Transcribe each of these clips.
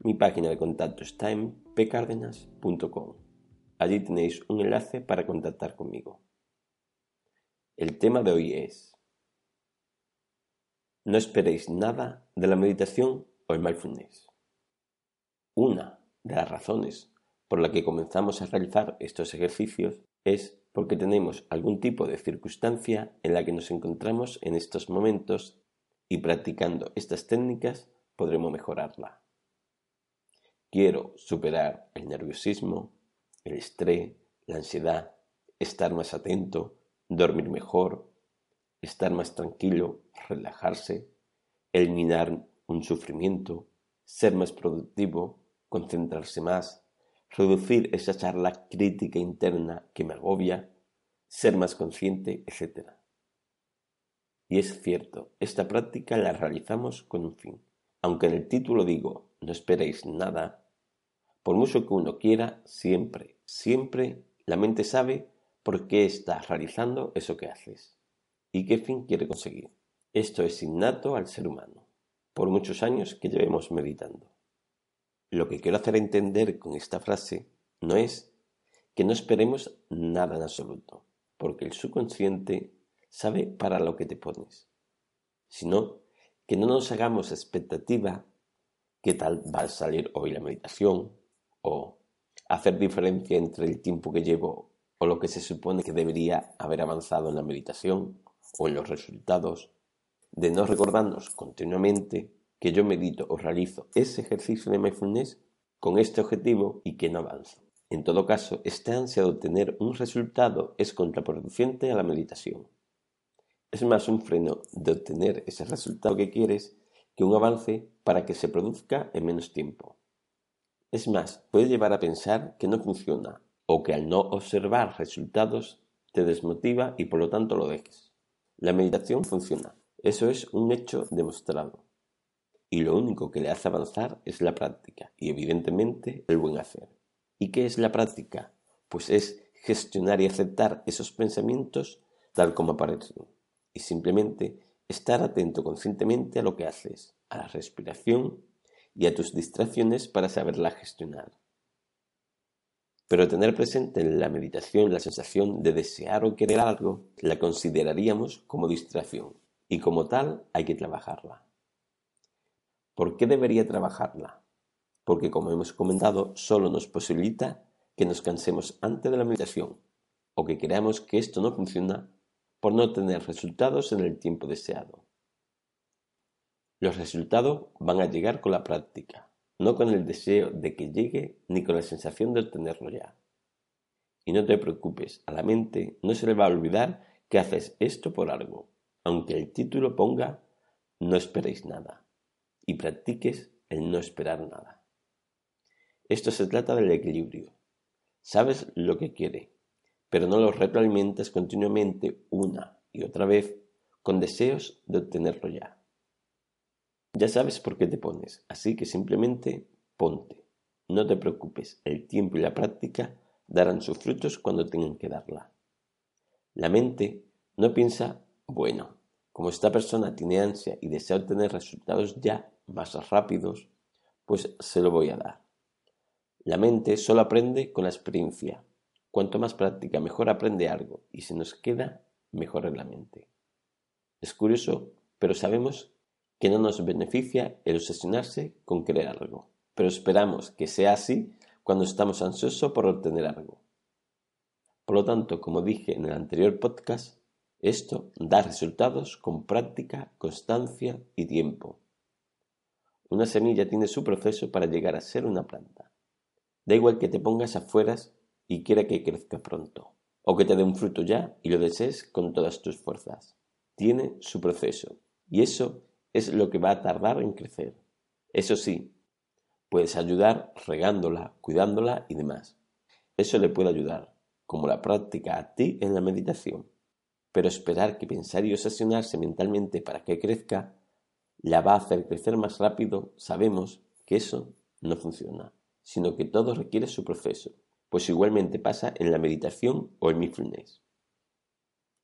mi página de contacto está en pcardenas.com. Allí tenéis un enlace para contactar conmigo. El tema de hoy es No esperéis nada de la meditación o el mindfulness. Una de las razones por la que comenzamos a realizar estos ejercicios es porque tenemos algún tipo de circunstancia en la que nos encontramos en estos momentos y practicando estas técnicas podremos mejorarla. Quiero superar el nerviosismo, el estrés, la ansiedad, estar más atento, dormir mejor, estar más tranquilo, relajarse, eliminar un sufrimiento, ser más productivo, concentrarse más, reducir esa charla crítica interna que me agobia, ser más consciente, etc. Y es cierto, esta práctica la realizamos con un fin. Aunque en el título digo no esperéis nada, por mucho que uno quiera, siempre, siempre la mente sabe por qué estás realizando eso que haces y qué fin quiere conseguir. Esto es innato al ser humano, por muchos años que llevemos meditando. Lo que quiero hacer entender con esta frase no es que no esperemos nada en absoluto, porque el subconsciente sabe para lo que te pones, sino que no nos hagamos expectativa qué tal va a salir hoy la meditación, o hacer diferencia entre el tiempo que llevo o lo que se supone que debería haber avanzado en la meditación o en los resultados, de no recordarnos continuamente que yo medito o realizo ese ejercicio de mindfulness con este objetivo y que no avanzo. En todo caso, esta ansia de obtener un resultado es contraproducente a la meditación. Es más un freno de obtener ese resultado que quieres que un avance para que se produzca en menos tiempo. Es más, puede llevar a pensar que no funciona o que al no observar resultados te desmotiva y por lo tanto lo dejes. La meditación funciona. Eso es un hecho demostrado. Y lo único que le hace avanzar es la práctica y evidentemente el buen hacer. ¿Y qué es la práctica? Pues es gestionar y aceptar esos pensamientos tal como aparecen y simplemente estar atento conscientemente a lo que haces, a la respiración y a tus distracciones para saberla gestionar. Pero tener presente en la meditación la sensación de desear o querer algo la consideraríamos como distracción y como tal hay que trabajarla. ¿Por qué debería trabajarla? Porque como hemos comentado solo nos posibilita que nos cansemos antes de la meditación o que creamos que esto no funciona por no tener resultados en el tiempo deseado. Los resultados van a llegar con la práctica, no con el deseo de que llegue ni con la sensación de obtenerlo ya. Y no te preocupes, a la mente no se le va a olvidar que haces esto por algo, aunque el título ponga no esperéis nada y practiques el no esperar nada. Esto se trata del equilibrio. Sabes lo que quiere, pero no lo retroalimentas continuamente una y otra vez con deseos de obtenerlo ya. Ya sabes por qué te pones, así que simplemente ponte. No te preocupes, el tiempo y la práctica darán sus frutos cuando tengan que darla. La mente no piensa, bueno, como esta persona tiene ansia y desea obtener resultados ya más rápidos, pues se lo voy a dar. La mente solo aprende con la experiencia. Cuanto más práctica, mejor aprende algo y se nos queda mejor en la mente. Es curioso, pero sabemos no nos beneficia el obsesionarse con crear algo. Pero esperamos que sea así cuando estamos ansiosos por obtener algo. Por lo tanto, como dije en el anterior podcast, esto da resultados con práctica, constancia y tiempo. Una semilla tiene su proceso para llegar a ser una planta. Da igual que te pongas afuera y quiera que crezca pronto, o que te dé un fruto ya y lo desees con todas tus fuerzas. Tiene su proceso, y eso es lo que va a tardar en crecer. Eso sí, puedes ayudar regándola, cuidándola y demás. Eso le puede ayudar, como la práctica a ti en la meditación. Pero esperar que pensar y obsesionarse mentalmente para que crezca la va a hacer crecer más rápido, sabemos que eso no funciona, sino que todo requiere su proceso, pues igualmente pasa en la meditación o el mindfulness.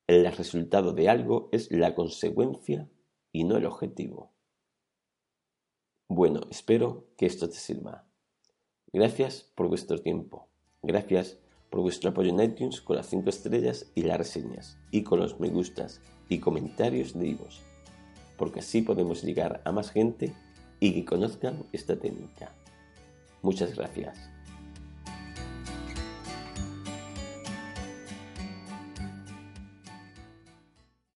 El resultado de algo es la consecuencia y no el objetivo. Bueno, espero que esto te sirva. Gracias por vuestro tiempo. Gracias por vuestro apoyo en iTunes con las 5 estrellas y las reseñas, y con los me gustas y comentarios de Ivos, porque así podemos llegar a más gente y que conozcan esta técnica. Muchas gracias.